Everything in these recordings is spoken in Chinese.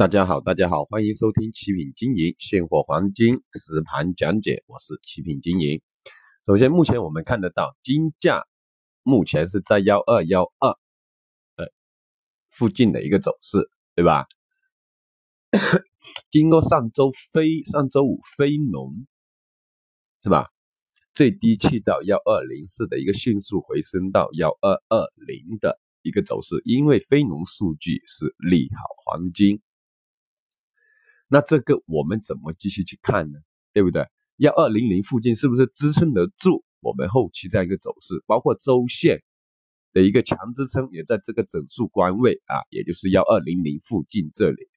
大家好，大家好，欢迎收听七品经营现货黄金实盘讲解，我是七品经营。首先，目前我们看得到金价目前是在幺二幺二呃附近的一个走势，对吧？经过上周非上周五非农，是吧？最低去到幺二零四的一个迅速回升到幺二二零的一个走势，因为非农数据是利好黄金。那这个我们怎么继续去看呢？对不对？幺二零零附近是不是支撑得住我们后期这样一个走势？包括周线的一个强支撑也在这个整数关位啊，也就是幺二零零附近这里，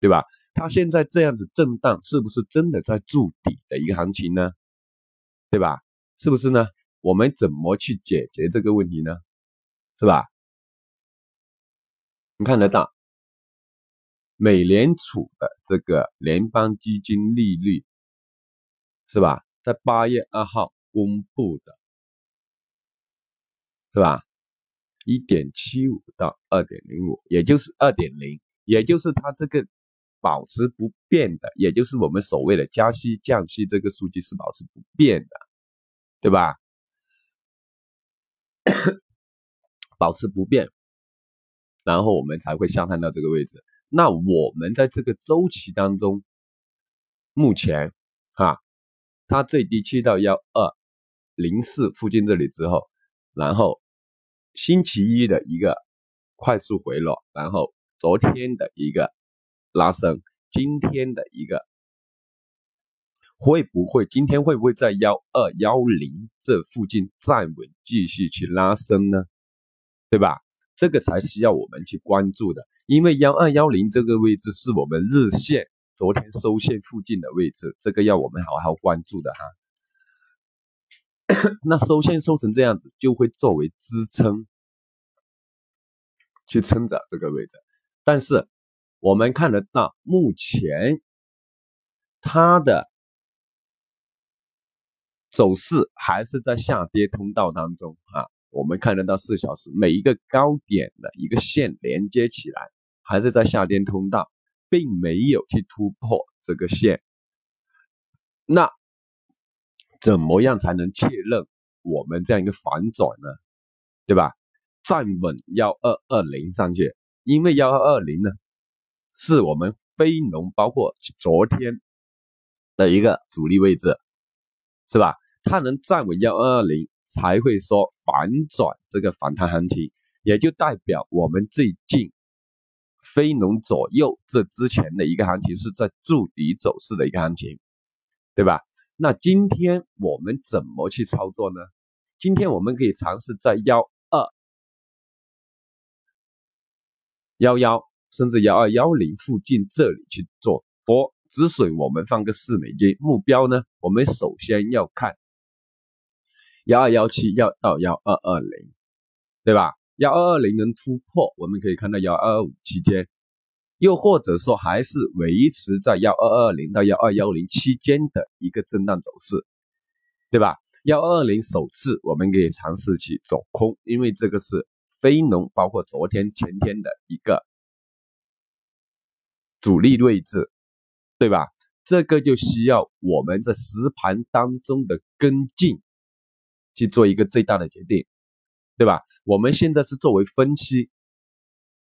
对吧？它现在这样子震荡，是不是真的在筑底的一个行情呢？对吧？是不是呢？我们怎么去解决这个问题呢？是吧？你看得到？美联储的这个联邦基金利率是吧？在八月二号公布的，是吧？一点七五到二点零五，也就是二点零，也就是它这个保持不变的，也就是我们所谓的加息降息这个数据是保持不变的，对吧？保持不变，然后我们才会下探到这个位置。那我们在这个周期当中，目前啊，它最低去到幺二零四附近这里之后，然后星期一的一个快速回落，然后昨天的一个拉升，今天的一个会不会今天会不会在幺二幺零这附近站稳，继续去拉升呢？对吧？这个才需要我们去关注的。因为幺二幺零这个位置是我们日线昨天收线附近的位置，这个要我们好好关注的哈。那收线收成这样子，就会作为支撑去撑着这个位置。但是我们看得到，目前它的走势还是在下跌通道当中啊。我们看得到四小时每一个高点的一个线连接起来。还是在下跌通道，并没有去突破这个线。那怎么样才能确认我们这样一个反转呢？对吧？站稳幺二二零上去，因为幺二二零呢，是我们非农包括昨天的一个主力位置，是吧？它能站稳幺二二零，才会说反转这个反弹行情，也就代表我们最近。非农左右，这之前的一个行情是在筑底走势的一个行情，对吧？那今天我们怎么去操作呢？今天我们可以尝试在幺二幺幺甚至幺二幺零附近这里去做多止损，我们放个四美金目标呢？我们首先要看幺二幺七要到幺二二零，对吧？幺二二零能突破，我们可以看到幺二二五期间，又或者说还是维持在幺二二零到幺二幺零期间的一个震荡走势，对吧？幺二零首次我们可以尝试去走空，因为这个是非农，包括昨天前天的一个主力位置，对吧？这个就需要我们在实盘当中的跟进去做一个最大的决定。对吧？我们现在是作为分期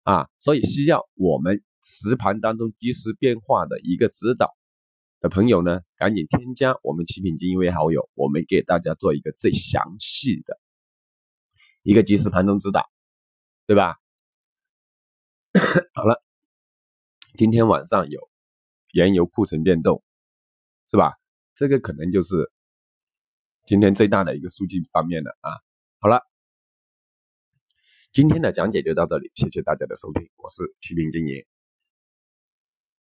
啊，所以需要我们实盘当中及时变化的一个指导的朋友呢，赶紧添加我们奇品精英为好友，我们给大家做一个最详细的一个及时盘中指导，对吧？好了，今天晚上有原油库存变动，是吧？这个可能就是今天最大的一个数据方面的啊。好了。今天的讲解就到这里，谢谢大家的收听，我是齐平经营。